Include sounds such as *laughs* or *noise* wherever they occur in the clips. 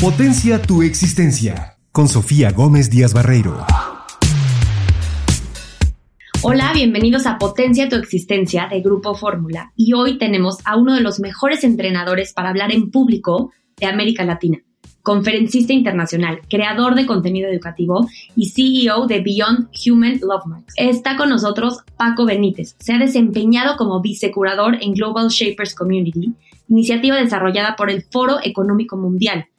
Potencia tu existencia con Sofía Gómez Díaz Barreiro. Hola, bienvenidos a Potencia tu existencia de Grupo Fórmula. Y hoy tenemos a uno de los mejores entrenadores para hablar en público de América Latina. Conferencista internacional, creador de contenido educativo y CEO de Beyond Human Love Marks. Está con nosotros Paco Benítez. Se ha desempeñado como vicecurador en Global Shapers Community, iniciativa desarrollada por el Foro Económico Mundial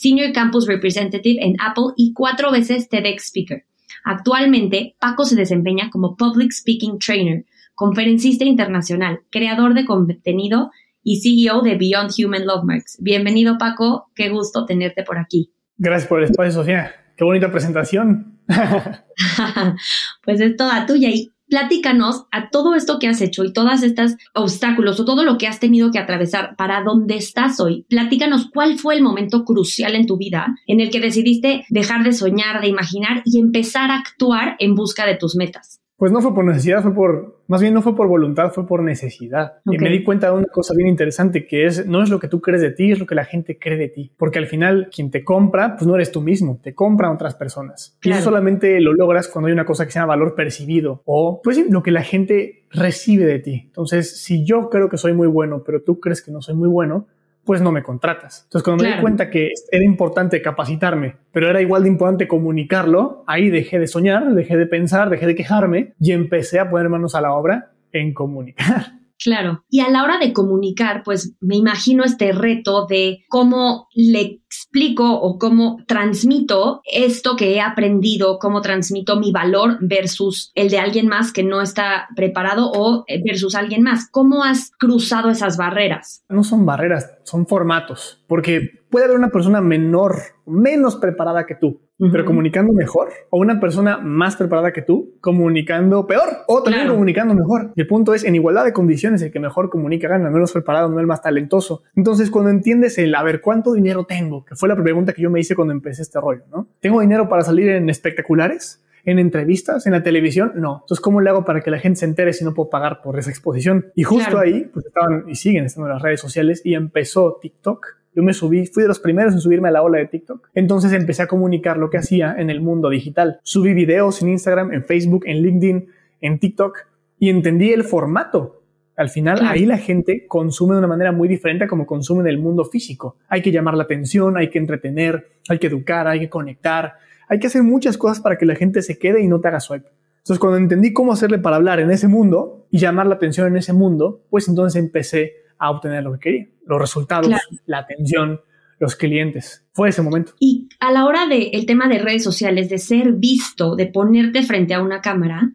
Senior Campus Representative en Apple y cuatro veces TEDx Speaker. Actualmente, Paco se desempeña como Public Speaking Trainer, conferencista internacional, creador de contenido y CEO de Beyond Human Love Marks. Bienvenido, Paco. Qué gusto tenerte por aquí. Gracias por el espacio, Sofía. Qué bonita presentación. *laughs* pues es toda tuya. Y platícanos a todo esto que has hecho y todos estos obstáculos o todo lo que has tenido que atravesar para dónde estás hoy. Platícanos cuál fue el momento crucial en tu vida en el que decidiste dejar de soñar, de imaginar y empezar a actuar en busca de tus metas. Pues no fue por necesidad, fue por, más bien no fue por voluntad, fue por necesidad. Y me di cuenta de una cosa bien interesante que es, no es lo que tú crees de ti, es lo que la gente cree de ti. Porque al final, quien te compra, pues no eres tú mismo, te compran otras personas. Y eso solamente lo logras cuando hay una cosa que se llama valor percibido o, pues lo que la gente recibe de ti. Entonces, si yo creo que soy muy bueno, pero tú crees que no soy muy bueno, pues no me contratas. Entonces, cuando me di cuenta que era importante capacitarme, pero era igual de importante comunicarlo, ahí dejé de soñar, dejé de pensar, dejé de quejarme y empecé a poner manos a la obra en comunicar. Claro. Y a la hora de comunicar, pues me imagino este reto de cómo le explico o cómo transmito esto que he aprendido, cómo transmito mi valor versus el de alguien más que no está preparado o versus alguien más. ¿Cómo has cruzado esas barreras? No son barreras, son formatos, porque puede haber una persona menor, menos preparada que tú, pero comunicando mejor, o una persona más preparada que tú, comunicando peor, o también comunicando mejor. Y el punto es, en igualdad de condiciones, el que mejor comunica gana, el menos preparado, no el más talentoso. Entonces, cuando entiendes el, a ver, ¿cuánto dinero tengo? Que fue la pregunta que yo me hice cuando empecé este rollo, ¿no? ¿Tengo dinero para salir en espectaculares? en entrevistas, en la televisión, no. Entonces, ¿cómo le hago para que la gente se entere si no puedo pagar por esa exposición? Y justo ahí, pues estaban y siguen estando en las redes sociales y empezó TikTok yo me subí, fui de los primeros en subirme a la ola de TikTok. Entonces empecé a comunicar lo que hacía en el mundo digital. Subí videos en Instagram, en Facebook, en LinkedIn, en TikTok y entendí el formato. Al final, ahí la gente consume de una manera muy diferente a como consume en el mundo físico. Hay que llamar la atención, hay que entretener, hay que educar, hay que conectar, hay que hacer muchas cosas para que la gente se quede y no te haga swipe. Entonces, cuando entendí cómo hacerle para hablar en ese mundo y llamar la atención en ese mundo, pues entonces empecé a obtener lo que quería, los resultados, la atención, los clientes. Fue ese momento. Y a la hora del tema de redes sociales, de ser visto, de ponerte frente a una cámara,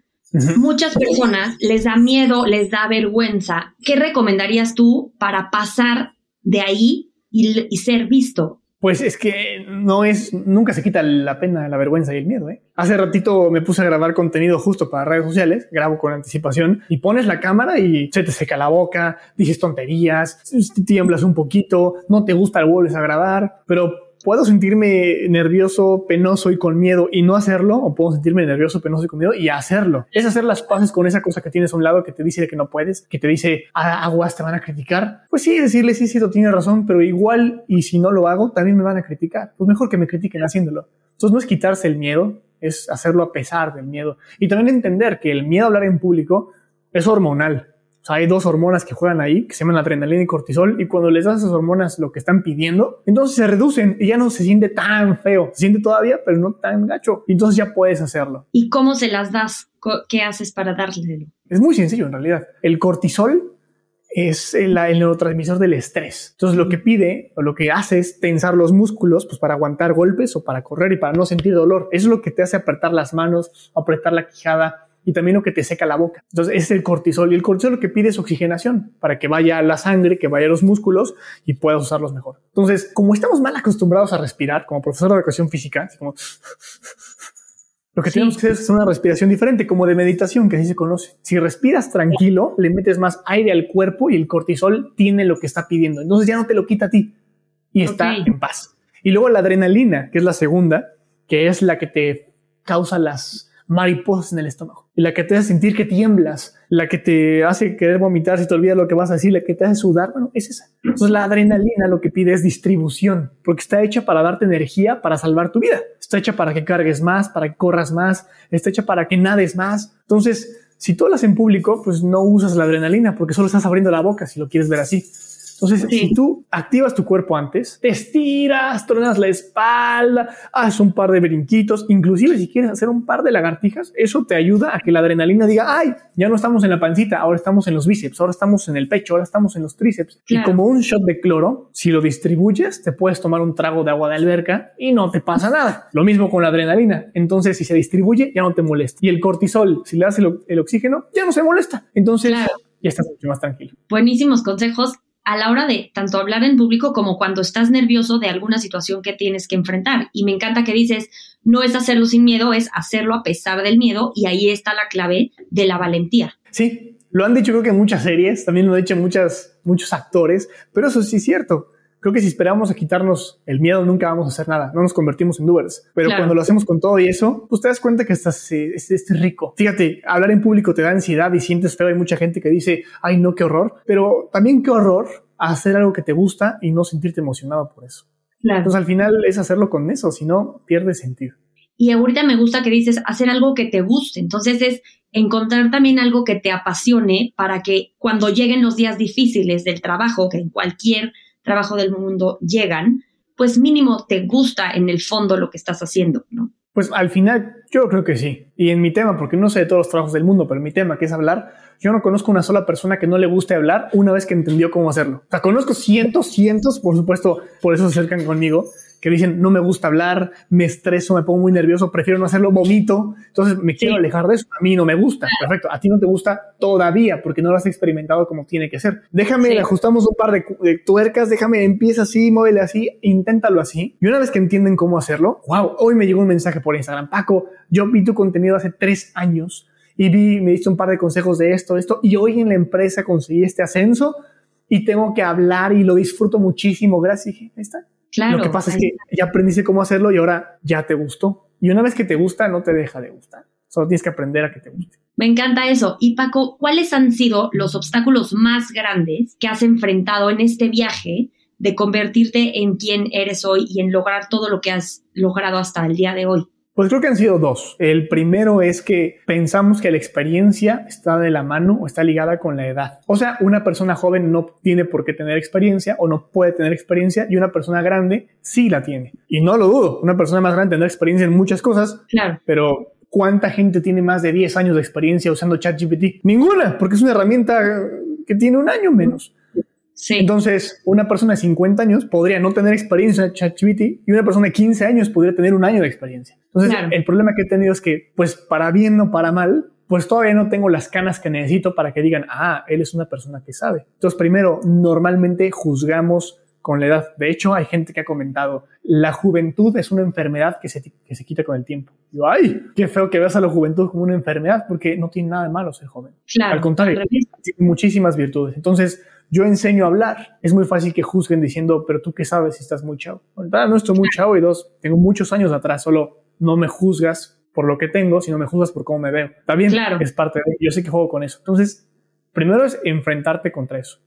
muchas personas les da miedo, les da vergüenza. ¿Qué recomendarías tú para pasar de ahí y ser visto? Pues es que no es, nunca se quita la pena, la vergüenza y el miedo, ¿eh? Hace ratito me puse a grabar contenido justo para redes sociales, grabo con anticipación y pones la cámara y se te seca la boca, dices tonterías, tiemblas un poquito, no te gusta, vuelves a grabar, pero puedo sentirme nervioso, penoso y con miedo y no hacerlo, o puedo sentirme nervioso, penoso y con miedo y hacerlo. Es hacer las paces con esa cosa que tienes a un lado que te dice que no puedes, que te dice, ah, aguas, te van a criticar. Pues sí, decirle, sí, sí, tú tienes razón, pero igual, y si no lo hago, también me van a criticar. Pues mejor que me critiquen haciéndolo. Entonces no es quitarse el miedo, es hacerlo a pesar del miedo. Y también entender que el miedo a hablar en público es hormonal hay dos hormonas que juegan ahí, que se llaman adrenalina y cortisol, y cuando les das esas hormonas lo que están pidiendo, entonces se reducen y ya no se siente tan feo. Se siente todavía, pero no tan gacho. Entonces ya puedes hacerlo. ¿Y cómo se las das? ¿Qué haces para darle? Es muy sencillo en realidad. El cortisol es el, neurotransmisor del estrés. Entonces lo que pide o lo que hace es tensar los músculos pues, para aguantar golpes o para correr y para no sentir dolor. Eso es lo que te hace apretar las manos, apretar la quijada, y también lo que te seca la boca. Entonces, es el cortisol y el cortisol lo que pide es oxigenación para que vaya a la sangre, que vaya a los músculos y puedas usarlos mejor. Entonces, como estamos mal acostumbrados a respirar, como profesor de educación física, como lo que tenemos que hacer es una respiración diferente, como de meditación, que así se conoce. Si respiras tranquilo, le metes más aire al cuerpo y el cortisol tiene lo que está pidiendo. Entonces ya no te lo quita a ti y está en paz. Y luego la adrenalina, que es la segunda, que es la que te causa las mariposas en el estómago, la que te hace sentir que tiemblas, la que te hace querer vomitar si te olvidas lo que vas a decir, la que te hace sudar, bueno, es esa. Entonces la adrenalina lo que pide es distribución, porque está hecha para darte energía para salvar tu vida. Está hecha para que cargues más, para que corras más, está hecha para que nades más. Entonces, si tú hablas en público, pues no usas la adrenalina porque solo estás abriendo la boca si lo quieres ver así. Entonces, si tú activas tu cuerpo antes, te estiras, tronas la espalda, haces un par de brinquitos, inclusive si quieres hacer un par de lagartijas, eso te ayuda a que la adrenalina diga, ay, ya no estamos en la pancita, ahora estamos en los bíceps, ahora estamos en el pecho, ahora estamos en los tríceps. Y como un shot de cloro, si lo distribuyes, te puedes tomar un trago de agua de alberca y no te pasa nada. Lo mismo con la adrenalina. Entonces, si se distribuye, ya no te molesta. Y el cortisol, si le das el, oxígeno, ya no se molesta. Entonces, ya estás mucho más tranquilo. Buenísimos consejos a la hora de tanto hablar en público como cuando estás nervioso de alguna situación que tienes que enfrentar. Y me encanta que dices, no es hacerlo sin miedo, es hacerlo a pesar del miedo y ahí está la clave de la valentía. Sí, lo han dicho creo que en muchas series, también lo han dicho muchas, muchos actores, pero eso sí es cierto. Creo que si esperamos a quitarnos el miedo nunca vamos a hacer nada, no nos convertimos en doers. Pero cuando lo hacemos con todo y eso, pues te das cuenta que estás es, rico. Fíjate, hablar en público te da ansiedad y sientes feo. Hay mucha gente que dice, ay no, qué horror. Pero también qué horror hacer algo que te gusta y no sentirte emocionado por eso. Entonces al final es hacerlo con eso, si no, pierde sentido. Y ahorita me gusta que dices hacer algo que te guste. Entonces es encontrar también algo que te apasione para que cuando lleguen los días difíciles del trabajo, que en cualquier trabajo del mundo llegan, pues mínimo te gusta en el fondo lo que estás haciendo, ¿no? Pues al final yo creo que sí. Y en mi tema, porque no sé de todos los trabajos del mundo, pero en mi tema, que es hablar, yo no conozco una sola persona que no le guste hablar una vez que entendió cómo hacerlo. O sea, conozco cientos, cientos, por supuesto, por eso se acercan conmigo, que dicen, no me gusta hablar, me estreso, me pongo muy nervioso, prefiero no hacerlo, vomito, entonces me quiero alejar de eso. A mí no me gusta. Perfecto. A ti no te gusta todavía porque no lo has experimentado como tiene que ser. Déjame, ajustamos un par de, tuercas, déjame, empieza así, muévele así, inténtalo así. Y una vez que entienden cómo hacerlo, wow, hoy me llegó un mensaje por Instagram. Paco, yo vi tu contenido hace tres años y vi, me diste un par de consejos de esto, esto, y hoy en la empresa conseguí este ascenso y tengo que hablar y lo disfruto muchísimo. Gracias. Ahí está lo que pasa es que ya aprendiste cómo hacerlo y ahora ya te gustó. Y una vez que te gusta, no te deja de gustar. Solo tienes que aprender a que te guste. Me encanta eso. Y Paco, ¿cuáles han sido los obstáculos más grandes que has enfrentado en este viaje de convertirte en quien eres hoy y en lograr todo lo que has logrado hasta el día de hoy? Pues creo que han sido dos. El primero es que pensamos que la experiencia está de la mano o está ligada con la edad. O sea, una persona joven no tiene por qué tener experiencia o no puede tener experiencia y una persona grande sí la tiene. Y no lo dudo, una persona más grande tendrá experiencia en muchas cosas, claro. pero ¿cuánta gente tiene más de 10 años de experiencia usando ChatGPT? Ninguna, porque es una herramienta que tiene un año menos. Entonces, una persona de 50 años podría no tener experiencia en ChatGPT y una persona de 15 años podría tener un año de experiencia. Entonces, el problema que he tenido es que, pues, para bien o para mal, pues todavía no tengo las canas que necesito para que digan, ah, él es una persona que sabe. Entonces, primero, normalmente juzgamos con la edad. De hecho, hay gente que ha comentado, la juventud es una enfermedad que se, que se quita con el tiempo. Yo, ay, qué feo que veas a la juventud como una enfermedad, porque no tiene nada de malo ser joven. Al contrario, tiene muchísimas virtudes. Entonces, yo enseño a hablar. Es muy fácil que juzguen diciendo, pero tú qué sabes si estás muy chavo. no estoy muy chavo y dos, tengo muchos años atrás, solo no me juzgas por lo que tengo, sino me juzgas por cómo me veo. También claro. es parte de, yo sé que juego con eso. Entonces, primero es enfrentarte contra eso.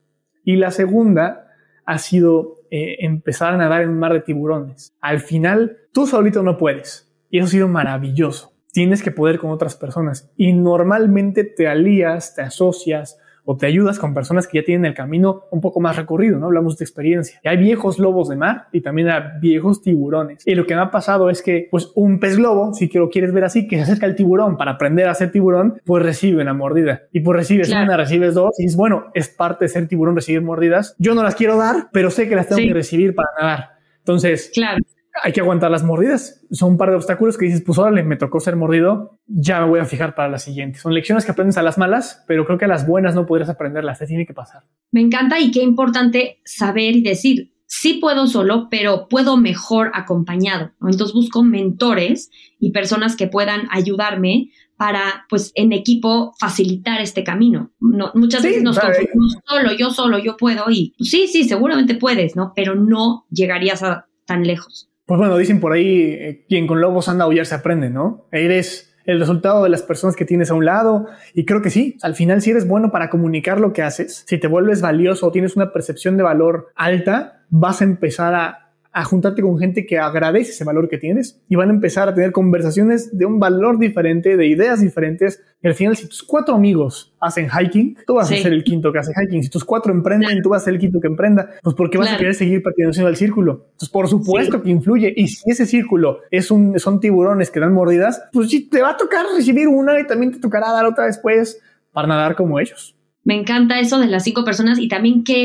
Y la segunda ha sido eh, empezar a nadar en un mar de tiburones. Al final, tú solito no puedes. Y eso ha sido maravilloso. Tienes que poder con otras personas. Y normalmente te alías, te asocias o te ayudas con personas que ya tienen el camino un poco más recorrido, ¿no? Hablamos de experiencia. Y hay viejos lobos de mar y también hay viejos tiburones. Y lo que me ha pasado es que, pues, un pez globo, si lo quieres ver así, que se acerca al tiburón para aprender a ser tiburón, pues recibe una mordida. Y pues recibes una, recibes dos, y dices, bueno, es parte de ser tiburón recibir mordidas. Yo no las quiero dar, pero sé que las tengo que recibir para nadar. Entonces, claro hay que aguantar las mordidas. Son un par de obstáculos que dices, pues órale, me tocó ser mordido, ya me voy a fijar para la siguiente. Son lecciones que aprendes a las malas, pero creo que a las buenas no podrías aprenderlas, te tiene que pasar. Me encanta y qué importante saber y decir, sí puedo solo, pero puedo mejor acompañado. Entonces busco mentores y personas que puedan ayudarme para, pues, en equipo facilitar este camino. No, muchas veces nos confundimos solo, yo solo, yo puedo y pues, sí, sí, seguramente puedes, ¿no? Pero no llegarías a tan lejos. Pues bueno, dicen por ahí, eh, quien con lobos anda a aullar se aprende, ¿no? Eres, el resultado de las personas que tienes a un lado. Y creo que sí, al final si eres bueno para comunicar lo que haces, si te vuelves valioso o tienes una percepción de valor alta, vas a empezar a a juntarte con gente que agradece ese valor que tienes y van a empezar a tener conversaciones de un valor diferente, de ideas diferentes. Y al final, si tus cuatro amigos hacen hiking, tú vas a ser el quinto que hace hiking. Si tus cuatro emprenden, tú vas a ser el quinto que emprenda. Pues porque vas a querer seguir perteneciendo al círculo. Entonces, por supuesto que influye. Y si ese círculo es un, son tiburones que dan mordidas, pues sí, te va a tocar recibir una y también te tocará dar otra después para nadar como ellos. Me encanta eso de las cinco personas y también qué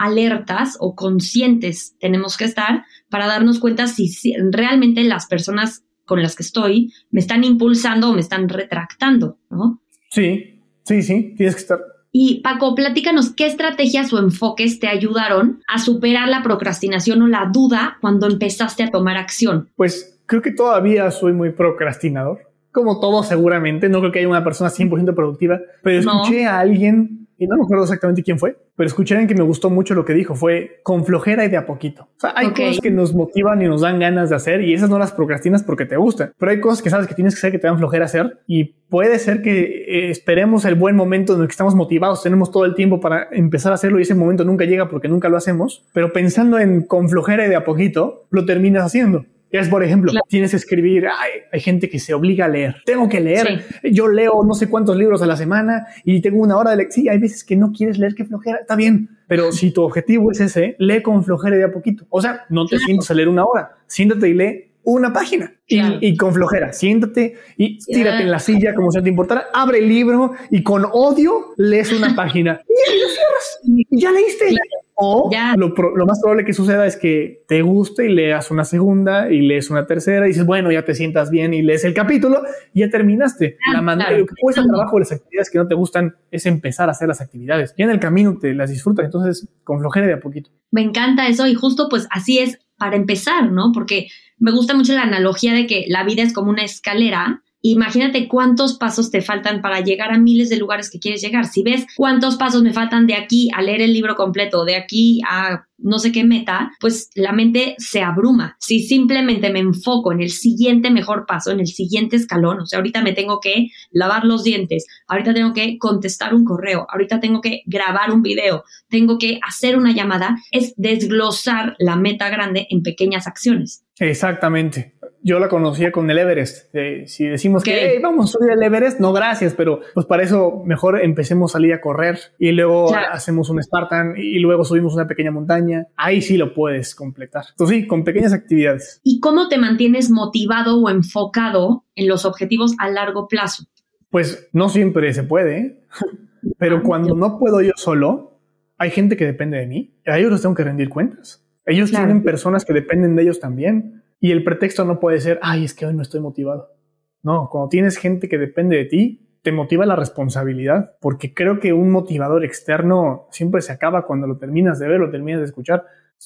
alertas o conscientes tenemos que estar para darnos cuenta si, realmente las personas con las que estoy me están impulsando o me están retractando, ¿no? Sí, sí, sí, tienes que estar. Y Paco, platícanos qué estrategias o enfoques te ayudaron a superar la procrastinación o la duda cuando empezaste a tomar acción. Pues creo que todavía soy muy procrastinador como todo seguramente, no creo que haya una persona 100% productiva, pero escuché a alguien y no me acuerdo exactamente quién fue, pero escuché a que me gustó mucho lo que dijo, fue con flojera y de a poquito. O sea, hay cosas que nos motivan y nos dan ganas de hacer y esas no las procrastinas porque te gustan, pero hay cosas que sabes que tienes que hacer que te dan flojera hacer y puede ser que eh, esperemos el buen momento en el que estamos motivados, tenemos todo el tiempo para empezar a hacerlo y ese momento nunca llega porque nunca lo hacemos, pero pensando en con flojera y de a poquito, lo terminas haciendo. Es, por ejemplo, tienes que escribir, hay gente que se obliga a leer, tengo que leer, yo leo no sé cuántos libros a la semana y tengo una hora de lección. Sí, hay veces que no quieres leer, qué flojera, está bien, pero si tu objetivo es ese, lee con flojera de a poquito. O sea, no te sientes a leer una hora, siéntate y lee una página. Y, con flojera, siéntate y tírate en la silla como si te importara, abre el libro y con odio lees una *laughs* página. Y lo cierras. Y ya leíste. O lo, más probable que suceda es que te guste y leas una segunda y lees una tercera y dices, bueno, ya te sientas bien y lees el capítulo y ya terminaste. la manera, lo que cuesta trabajo de las actividades que no te gustan es empezar a hacer las actividades. Y en el camino te las disfrutas, entonces con flojera de a poquito. Me encanta eso y justo pues así es para empezar, ¿no? Porque me gusta mucho la analogía de que la vida es como una escalera Imagínate cuántos pasos te faltan para llegar a miles de lugares que quieres llegar. Si ves cuántos pasos me faltan de aquí a leer el libro completo, de aquí a no sé qué meta, pues la mente se abruma. Si simplemente me enfoco en el siguiente mejor paso, en el siguiente escalón, o sea, ahorita me tengo que lavar los dientes, ahorita tengo que contestar un correo, ahorita tengo que grabar un video, tengo que hacer una llamada, es desglosar la meta grande en pequeñas acciones. Exactamente yo la conocía con el Everest. si decimos que vamos a subir el Everest, no gracias, pero pues para eso mejor empecemos a salir a correr y luego hacemos un Spartan y luego subimos una pequeña montaña. Ahí sí lo puedes completar. Entonces sí, con pequeñas actividades. ¿Y cómo te mantienes motivado o enfocado en los objetivos a largo plazo? Pues no siempre se puede, ¿eh? *laughs* pero ah, cuando no puedo yo solo, hay gente que depende de mí. A ellos les tengo que rendir cuentas. Ellos tienen personas que dependen de ellos también. Y el pretexto no puede ser, ay, es que hoy no estoy motivado. No, cuando tienes gente que depende de ti, te motiva la responsabilidad, porque creo que un motivador externo siempre se acaba cuando lo terminas de ver, lo terminas de escuchar.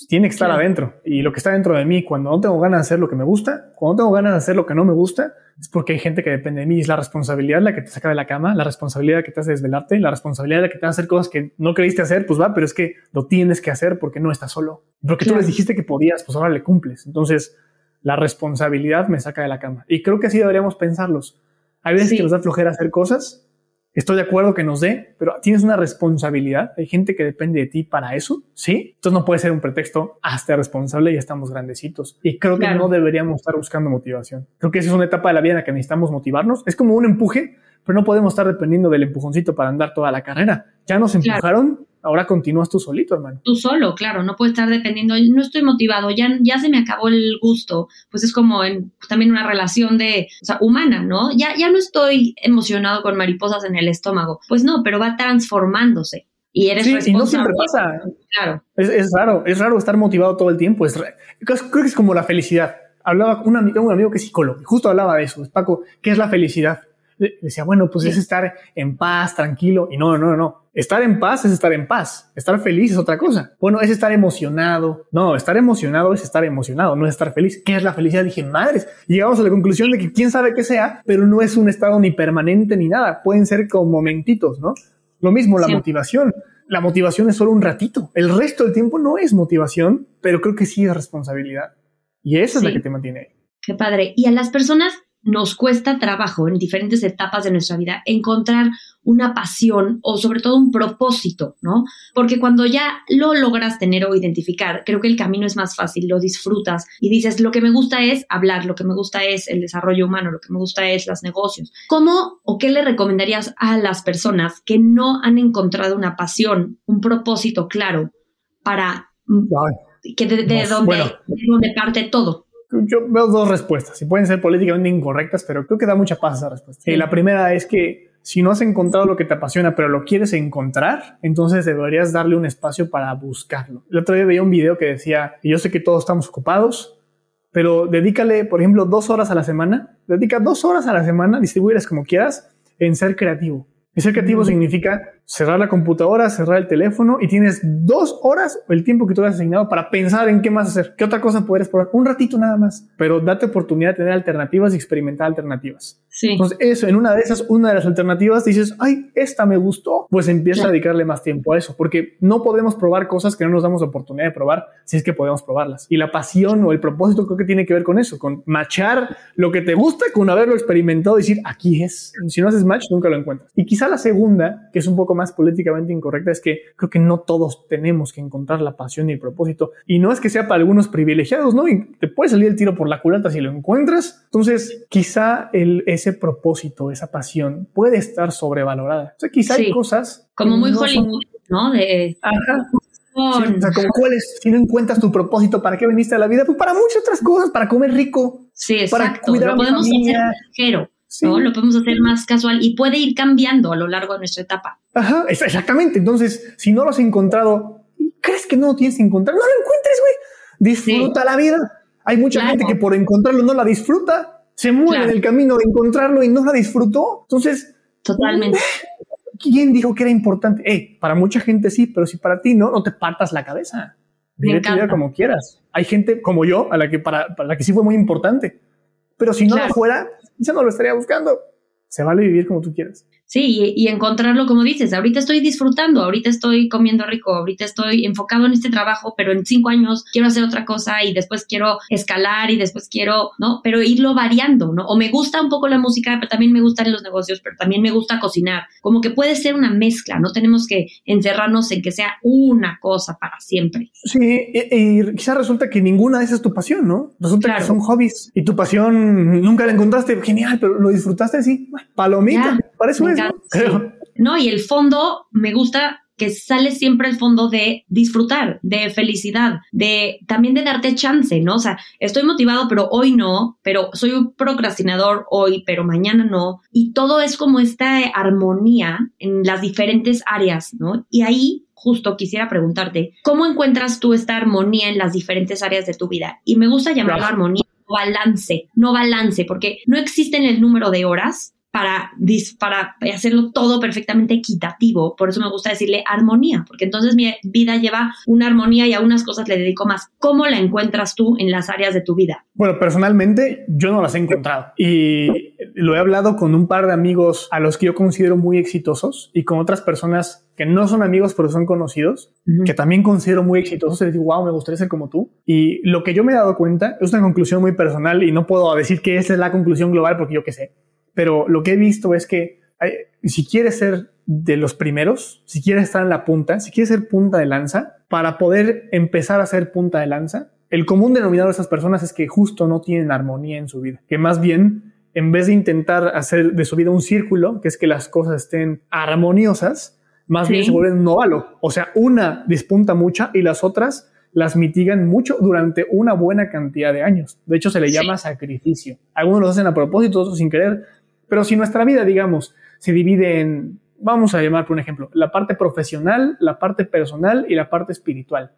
Tiene que estar adentro. Y lo que está dentro de mí, cuando no tengo ganas de hacer lo que me gusta, cuando no tengo ganas de hacer lo que no me gusta, es porque hay gente que depende de mí. Es la responsabilidad la que te saca de la cama, la responsabilidad que te hace desvelarte, la responsabilidad la que te hace hacer cosas que no creíste hacer, pues va, pero es que lo tienes que hacer porque no estás solo. Porque tú les dijiste que podías, pues ahora le cumples. Entonces, la responsabilidad me saca de la cama. Y creo que así deberíamos pensarlos. Hay veces que nos da flojera hacer cosas. Estoy de acuerdo que nos dé, pero tienes una responsabilidad. Hay gente que depende de ti para eso, ¿sí? Entonces no puede ser un pretexto hasta responsable y estamos grandecitos. Y creo que no deberíamos estar buscando motivación. Creo que esa es una etapa de la vida en la que necesitamos motivarnos. Es como un empuje, pero no podemos estar dependiendo del empujoncito para andar toda la carrera. Ya nos empujaron, ahora continúas tú solito, hermano. Tú solo, claro, no puedes estar dependiendo, no estoy motivado, ya, ya se me acabó el gusto, pues es como en, pues también una relación de, o sea, humana, ¿no? Ya, ya no estoy emocionado con mariposas en el estómago, pues no, pero va transformándose. Y eres sí, Y no siempre pasa. Claro. Es, raro, es raro estar motivado todo el tiempo. Es creo que es como la felicidad. Hablaba un amigo, un amigo que es psicólogo, justo hablaba de eso. Paco, ¿qué es la felicidad? Decía, bueno, pues es estar en paz, tranquilo. Y no, no, no. Estar en paz es estar en paz. Estar feliz es otra cosa. Bueno, es estar emocionado. No, estar emocionado es estar emocionado, no es estar feliz. ¿Qué es la felicidad? Dije, madres. Llegamos a la conclusión de que quién sabe qué sea, pero no es un estado ni permanente ni nada. Pueden ser como momentitos, ¿no? Lo mismo la motivación. La motivación es solo un ratito. El resto del tiempo no es motivación, pero creo que sí es responsabilidad. Y esa es la que te mantiene Qué padre. Y a las personas nos cuesta trabajo en diferentes etapas de nuestra vida encontrar una pasión o sobre todo un propósito, ¿no? Porque cuando ya lo logras tener o identificar, creo que el camino es más fácil, lo disfrutas y dices, lo que me gusta es hablar, lo que me gusta es el desarrollo humano, lo que me gusta es los negocios. ¿Cómo o qué le recomendarías a las personas que no han encontrado una pasión, un propósito claro para que de, donde, parte todo? Yo veo dos respuestas y pueden ser políticamente incorrectas, pero creo que da mucha paz esa respuesta. Y la primera es que si no has encontrado lo que te apasiona, pero lo quieres encontrar, entonces deberías darle un espacio para buscarlo. El otro día veía un video que decía, yo sé que todos estamos ocupados, pero dedícale, por ejemplo, dos horas a la semana, dedica dos horas a la semana, distribuirlas como quieras, en ser creativo. Y ser creativo significa cerrar la computadora, cerrar el teléfono y tienes dos horas o el tiempo que tú has asignado para pensar en qué más hacer, qué otra cosa puedes probar, un ratito nada más, pero date oportunidad de tener alternativas y experimentar alternativas. Sí. Entonces, eso, en una de esas, una de las alternativas, dices, ay, esta me gustó, pues empieza a dedicarle más tiempo a eso, porque no podemos probar cosas que no nos damos oportunidad de probar si es que podemos probarlas. Y la pasión o el propósito creo que tiene que ver con eso, con machar lo que te gusta con haberlo experimentado y decir, aquí es. Si no haces match, nunca lo encuentras. Y quizá la segunda, que es un poco más políticamente incorrecta, es que creo que no todos tenemos que encontrar la pasión y el propósito. Y no es que sea para algunos privilegiados, ¿no? Y te puede salir el tiro por la culata si lo encuentras. Entonces, quizá el, ese propósito, esa pasión puede estar sobrevalorada. O sea, quizá hay cosas... Como muy Hollywood, ¿no? De... Ajá. o sea, como cuáles, si no encuentras tu propósito, ¿para qué viniste a la vida? Pues para muchas otras cosas, para comer rico. Sí, exacto. Para cuidar lo podemos hacer ligero, ¿no? Lo podemos hacer más casual y puede ir cambiando a lo largo de nuestra etapa. Ajá, exactamente. Entonces, si no lo has encontrado, ¿crees que no lo tienes que encontrar? No lo encuentres, güey. Disfruta la vida. Hay mucha gente que por encontrarlo no la disfruta. Se muere en el camino de encontrarlo y no la disfrutó. Entonces, totalmente. ¿Quién dijo que era importante? Eh, para mucha gente sí, pero si para ti no, no te partas la cabeza. Vive tu vida como quieras. Hay gente como yo a la que para, la que sí fue muy importante. Pero si no lo fuera, quizá no lo estaría buscando. Se vale vivir como tú quieras. Sí, y, encontrarlo como dices, ahorita estoy disfrutando, ahorita estoy comiendo rico, ahorita estoy enfocado en este trabajo, pero en cinco años quiero hacer otra cosa y después quiero escalar y después quiero, ¿no? Pero irlo variando, ¿no? O me gusta un poco la música, pero también me gustan los negocios, pero también me gusta cocinar. Como que puede ser una mezcla, no tenemos que encerrarnos en que sea una cosa para siempre. Sí, y, quizás resulta que ninguna de esas es tu pasión, ¿no? Resulta que son hobbies y tu pasión nunca la encontraste, genial, pero lo disfrutaste así, palomita, no, y el fondo me gusta que sale siempre el fondo de disfrutar, de felicidad, de también de darte chance, ¿no? O sea, estoy motivado, pero hoy no, pero soy un procrastinador hoy, pero mañana no. Y todo es como esta armonía en las diferentes áreas, ¿no? Y ahí justo quisiera preguntarte, ¿cómo encuentras tú esta armonía en las diferentes áreas de tu vida? Y me gusta llamarlo armonía balance, no balance, porque no existe en el número de horas para, para hacerlo todo perfectamente equitativo. Por eso me gusta decirle armonía, porque entonces mi vida lleva una armonía y a unas cosas le dedico más. ¿Cómo la encuentras tú en las áreas de tu vida? Bueno, personalmente yo no las he encontrado y lo he hablado con un par de amigos a los que yo considero muy exitosos y con otras personas que no son amigos pero son conocidos, que también considero muy exitosos y les digo, wow, me gustaría ser como tú. Y lo que yo me he dado cuenta es una conclusión muy personal y no puedo decir que esa es la conclusión global porque yo qué sé pero lo que he visto es que si quieres ser de los primeros, si quieres estar en la punta, si quieres ser punta de lanza, para poder empezar a ser punta de lanza, el común denominador de esas personas es que justo no tienen armonía en su vida, que más bien en vez de intentar hacer de su vida un círculo, que es que las cosas estén armoniosas, más bien se vuelven un óvalo. O sea, una despunta mucha y las otras las mitigan mucho durante una buena cantidad de años. De hecho, se le llama sacrificio. Algunos lo hacen a propósito, otros sin querer, pero si nuestra vida, digamos, se divide en, vamos a llamar por un ejemplo, la parte profesional, la parte personal y la parte espiritual.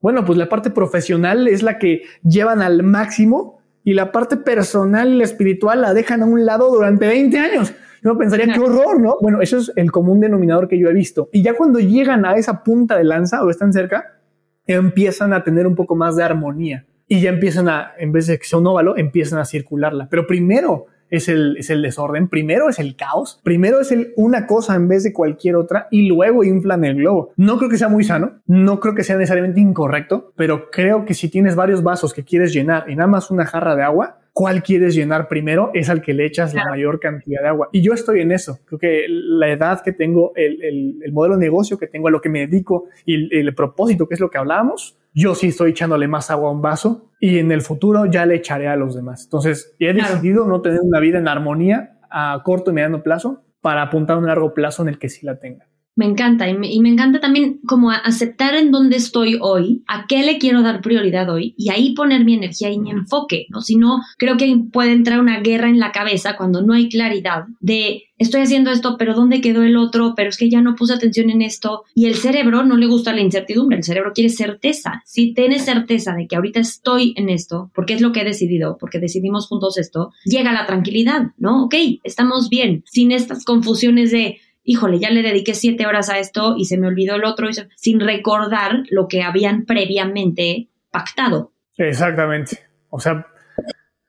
Bueno, pues la parte profesional es la que llevan al máximo y la parte personal y la espiritual la dejan a un lado durante 20 años. Yo pensaría, qué horror, ¿no? Bueno, eso es el común denominador que yo he visto. Y ya cuando llegan a esa punta de lanza o están cerca, empiezan a tener un poco más de armonía y ya empiezan a, en vez de que sea un óvalo, empiezan a circularla. Pero primero es el, es el desorden, primero es el caos, primero es el una cosa en vez de cualquier otra y luego inflan el globo. No creo que sea muy sano, no creo que sea necesariamente incorrecto, pero creo que si tienes varios vasos que quieres llenar y nada más una jarra de agua, cuál quieres llenar primero, es al que le echas la mayor cantidad de agua. Y yo estoy en eso. Creo que la edad que tengo, el, el, modelo de negocio que tengo, a lo que me dedico y el, el propósito, que es lo que hablábamos, yo sí estoy echándole más agua a un vaso y en el futuro ya le echaré a los demás. Entonces, he decidido no tener una vida en armonía a corto y mediano plazo para apuntar a un largo plazo en el que sí la tenga. Me encanta y me, encanta también como aceptar en dónde estoy hoy, a qué le quiero dar prioridad hoy y ahí poner mi energía y mi enfoque, ¿no? Si no, creo que puede entrar una guerra en la cabeza cuando no hay claridad de estoy haciendo esto, pero ¿dónde quedó el otro? Pero es que ya no puse atención en esto. Y el cerebro no le gusta la incertidumbre, el cerebro quiere certeza. Si tienes certeza de que ahorita estoy en esto, porque es lo que he decidido, porque decidimos juntos esto, llega la tranquilidad, ¿no? Ok, estamos bien, sin estas confusiones de híjole, ya le dediqué siete horas a esto y se me olvidó el otro, sin recordar lo que habían previamente pactado. Exactamente. O sea,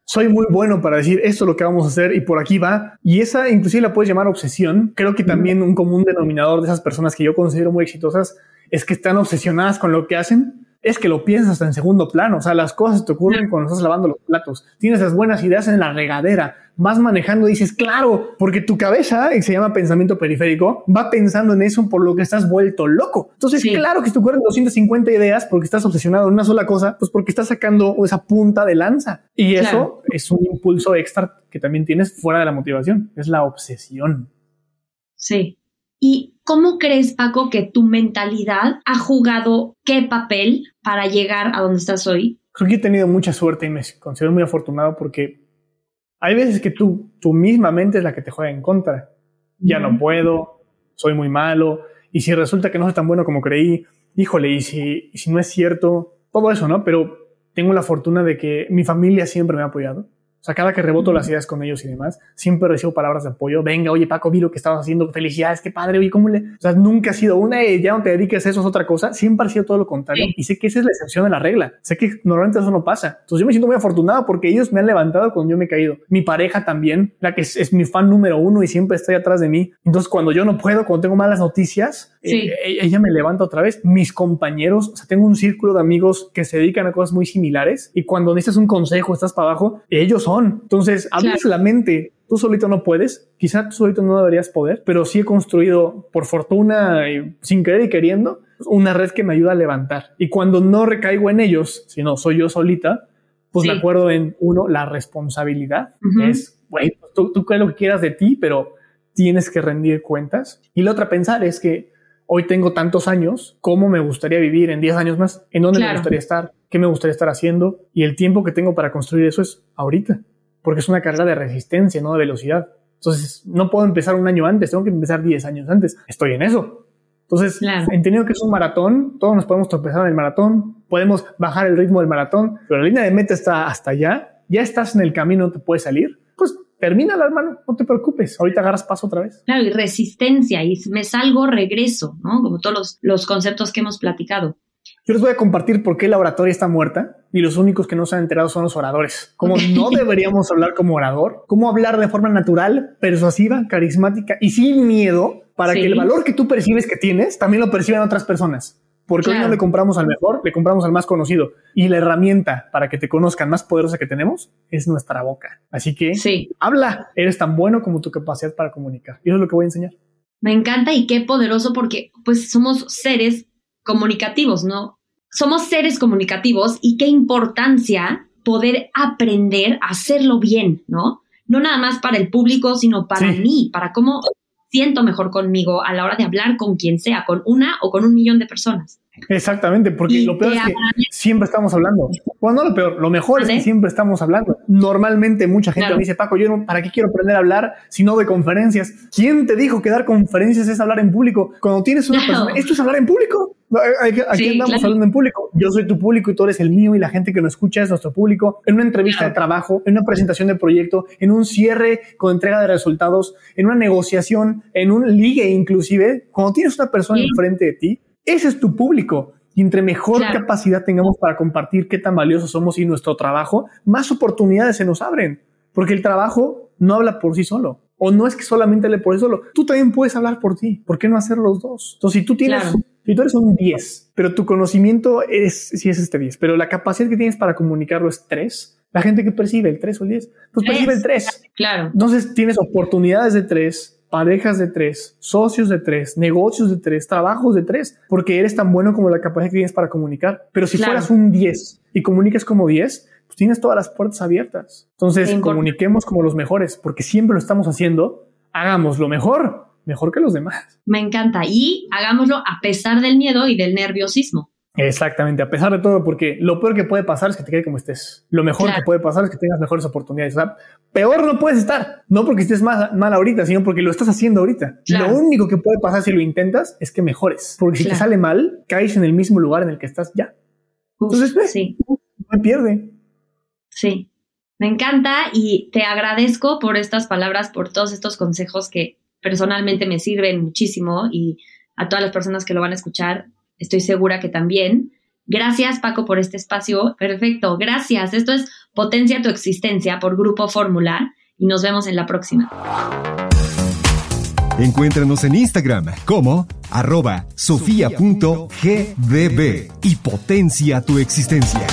soy muy bueno para decir esto es lo que vamos a hacer y por aquí va. Y esa inclusive la puedes llamar obsesión. Creo que también un común denominador de esas personas que yo considero muy exitosas es que están obsesionadas con lo que hacen es que lo piensas en segundo plano. O sea, las cosas te ocurren cuando estás lavando los platos. Tienes las buenas ideas en la regadera. Vas manejando y dices, claro, porque tu cabeza, y se llama pensamiento periférico, va pensando en eso por lo que estás vuelto loco. Entonces, claro que te ocurren 250 ideas porque estás obsesionado en una sola cosa, pues porque estás sacando esa punta de lanza. Y eso es un impulso extra que también tienes fuera de la motivación. Es la obsesión. Sí. ¿Y cómo crees, Paco, que tu mentalidad ha jugado qué papel para llegar a donde estás hoy? Creo que he tenido mucha suerte y me considero muy afortunado porque hay veces que tú, tu misma mente es la que te juega en contra. Ya no puedo, soy muy malo, y si resulta que no soy tan bueno como creí, híjole, y si, y si no es cierto, todo eso, ¿no? Pero tengo la fortuna de que mi familia siempre me ha apoyado. O sea, cada que reboto las ideas con ellos y demás, siempre recibo palabras de apoyo. Venga, oye, Paco, vi lo que estabas haciendo. Felicidades, qué padre. Oye, ¿cómo le...? O sea, nunca ha sido una, y ya no te dediques a eso, es otra cosa. Siempre ha sido todo lo contrario. Y sé que esa es la excepción de la regla. Sé que normalmente eso no pasa. Entonces yo me siento muy afortunado porque ellos me han levantado cuando yo me he caído. Mi pareja también, la que es, mi fan número uno y siempre está ahí atrás de mí. Entonces cuando yo no puedo, cuando tengo malas noticias, eh, ella me levanta otra vez. Mis compañeros, o sea, tengo un círculo de amigos que se dedican a cosas muy similares y cuando necesitas un consejo, estás para abajo, ellos son. Entonces, a veces la mente, tú solito no puedes, quizá tú solito no deberías poder, pero sí he construido, por fortuna, y sin querer y queriendo, una red que me ayuda a levantar. Y cuando no recaigo en ellos, sino soy yo solita, pues me acuerdo en uno, la responsabilidad, es, güey, pues tú, tú crees lo que quieras de ti, pero tienes que rendir cuentas. Y la otra pensar es que hoy tengo tantos años, ¿cómo me gustaría vivir en 10 años más? ¿En dónde me gustaría estar? ¿Qué me gustaría estar haciendo? Y el tiempo que tengo para construir eso es ahorita porque es una carrera de resistencia, no de velocidad. Entonces, no puedo empezar un año antes, tengo que empezar 10 años antes. Estoy en eso. Entonces, entendiendo que es un maratón, todos nos podemos tropezar en el maratón, podemos bajar el ritmo del maratón, pero la línea de meta está hasta allá, ya estás en el camino, no te puedes salir, pues termínala, hermano, no te preocupes, ahorita agarras paso otra vez. Claro, y resistencia, y me salgo, regreso, ¿no? Como todos los, los conceptos que hemos platicado. Yo les voy a compartir por qué la oratoria está muerta y los únicos que no se han enterado son los oradores. Cómo no deberíamos hablar como orador, cómo hablar de forma natural, persuasiva, carismática y sin miedo para que el valor que tú percibes que tienes también lo perciban otras personas. Porque hoy no le compramos al mejor, le compramos al más conocido. Y la herramienta para que te conozcan más poderosa que tenemos es nuestra boca. Así que habla, eres tan bueno como tu capacidad para comunicar. Y eso es lo que voy a enseñar. Me encanta y qué poderoso porque pues somos seres comunicativos, ¿no? Somos seres comunicativos y qué importancia poder aprender a hacerlo bien, ¿no? No nada más para el público, sino para mí, para cómo siento mejor conmigo a la hora de hablar con quien sea, con una o con un millón de personas. Exactamente, porque lo peor es que siempre estamos hablando. Bueno, no lo peor, lo mejor es que siempre estamos hablando. Normalmente mucha gente me dice, Paco, yo no, ¿para qué quiero aprender a hablar si no de conferencias? ¿Quién te dijo que dar conferencias es hablar en público? Cuando tienes una persona, ¿esto es hablar en público? Aquí andamos hablando en público. Yo soy tu público y tú eres el mío y la gente que nos escucha es nuestro público. En una entrevista de trabajo, en una presentación de proyecto, en un cierre con entrega de resultados, en una negociación, en un ligue inclusive, cuando tienes una persona enfrente de ti, ese es tu público. Y entre mejor capacidad tengamos para compartir qué tan valiosos somos y nuestro trabajo, más oportunidades se nos abren. Porque el trabajo no habla por sí solo. O no es que solamente hable por sí solo. Tú también puedes hablar por ti. ¿Por qué no hacer los dos? Entonces, si tú tienes, si tú eres un 10, pero tu conocimiento es, si es este 10, pero la capacidad que tienes para comunicarlo es 3, La gente que percibe el 3 o el 10, pues percibe el 3. Claro. Entonces tienes oportunidades de 3, parejas de 3, socios de 3, negocios de 3, trabajos de 3, porque eres tan bueno como la capacidad que tienes para comunicar. Pero si fueras un 10 y comunicas como 10, pues tienes todas las puertas abiertas. Entonces comuniquemos como los mejores, porque siempre lo estamos haciendo. Hagamos lo mejor, mejor que los demás. Me encanta. Y hagámoslo a pesar del miedo y del nerviosismo. Exactamente, a pesar de todo, porque lo peor que puede pasar es que te quede como estés. Lo mejor que puede pasar es que tengas mejores oportunidades. O sea, peor no puedes estar, no porque estés mal, mal ahorita, sino porque lo estás haciendo ahorita. Lo único que puede pasar si lo intentas es que mejores, porque si te sale mal, caes en el mismo lugar en el que estás ya. Entonces, sí. no pierde. Sí, me encanta y te agradezco por estas palabras, por todos estos consejos que personalmente me sirven muchísimo y a todas las personas que lo van a escuchar estoy segura que también. Gracias, Paco, por este espacio. Perfecto, gracias. Esto es Potencia tu Existencia por Grupo Fórmula y nos vemos en la próxima. Encuéntranos en Instagram como arroba sofía.gdb y potencia tu existencia.